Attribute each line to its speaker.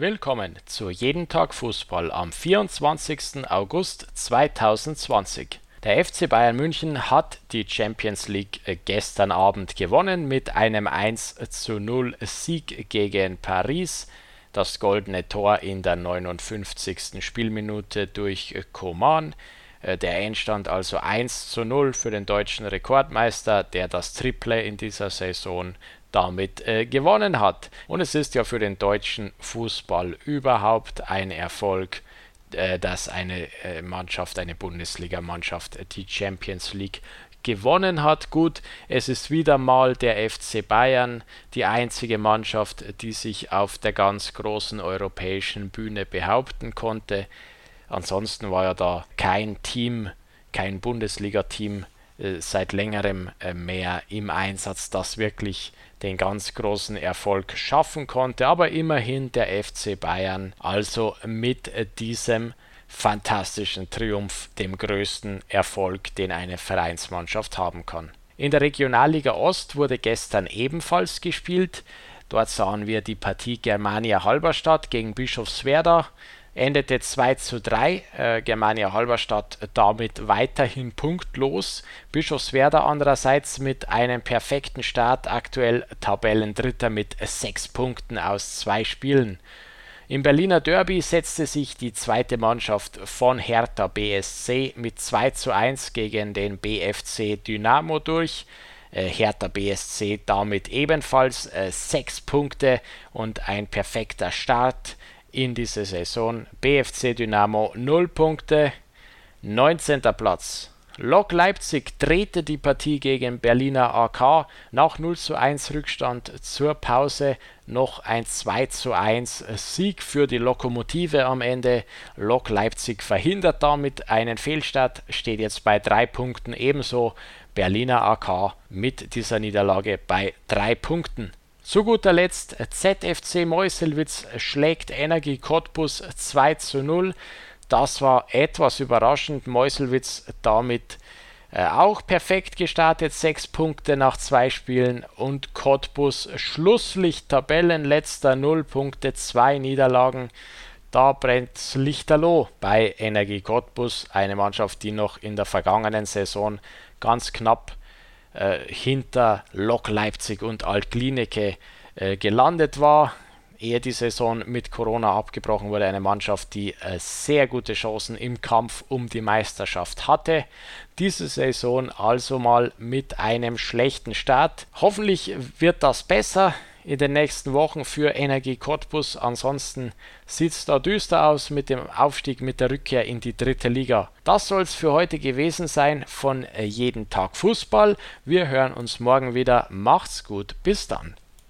Speaker 1: Willkommen zu Jeden Tag Fußball am 24. August 2020. Der FC Bayern München hat die Champions League gestern Abend gewonnen mit einem 1 zu 0 Sieg gegen Paris. Das goldene Tor in der 59. Spielminute durch Coman. Äh, der Endstand also 1 zu 0 für den deutschen Rekordmeister, der das Triple in dieser Saison damit äh, gewonnen hat. Und es ist ja für den deutschen Fußball überhaupt ein Erfolg, äh, dass eine äh, Mannschaft, eine Bundesligamannschaft äh, die Champions League gewonnen hat. Gut, es ist wieder mal der FC Bayern, die einzige Mannschaft, die sich auf der ganz großen europäischen Bühne behaupten konnte. Ansonsten war ja da kein Team, kein Bundesliga-Team seit längerem äh, mehr im Einsatz, das wirklich den ganz großen Erfolg schaffen konnte. Aber immerhin der FC Bayern, also mit äh, diesem fantastischen Triumph, dem größten Erfolg, den eine Vereinsmannschaft haben kann. In der Regionalliga Ost wurde gestern ebenfalls gespielt. Dort sahen wir die Partie Germania Halberstadt gegen Bischofswerda endete 2 zu 3. Äh, Germania Halberstadt damit weiterhin punktlos. Bischofswerda andererseits mit einem perfekten Start, aktuell Tabellendritter mit 6 Punkten aus zwei Spielen. Im Berliner Derby setzte sich die zweite Mannschaft von Hertha BSC mit 2 zu 1 gegen den BFC Dynamo durch. Äh, Hertha BSC damit ebenfalls äh, 6 Punkte und ein perfekter Start in dieser Saison. BFC Dynamo 0 Punkte, 19. Platz. Lok Leipzig drehte die Partie gegen Berliner AK nach 0 zu 1 Rückstand zur Pause noch ein 2 zu 1 Sieg für die Lokomotive am Ende. Lok Leipzig verhindert damit einen Fehlstart, steht jetzt bei drei Punkten ebenso Berliner AK mit dieser Niederlage bei drei Punkten. Zu guter Letzt ZFC Meuselwitz schlägt Energie Cottbus 2 zu 0. Das war etwas überraschend. Meuselwitz damit äh, auch perfekt gestartet, 6 Punkte nach zwei Spielen und Cottbus Schlusslicht Tabellenletzter 0 Punkte, 2 Niederlagen. Da brennt Lichterloh bei Energie Cottbus, eine Mannschaft, die noch in der vergangenen Saison ganz knapp äh, hinter Lok Leipzig und Altklinike äh, gelandet war. Ehe die Saison mit Corona abgebrochen wurde, eine Mannschaft, die äh, sehr gute Chancen im Kampf um die Meisterschaft hatte. Diese Saison also mal mit einem schlechten Start. Hoffentlich wird das besser in den nächsten Wochen für Energie Cottbus. Ansonsten sieht es da düster aus mit dem Aufstieg, mit der Rückkehr in die dritte Liga. Das soll es für heute gewesen sein von äh, Jeden Tag Fußball. Wir hören uns morgen wieder. Macht's gut. Bis dann.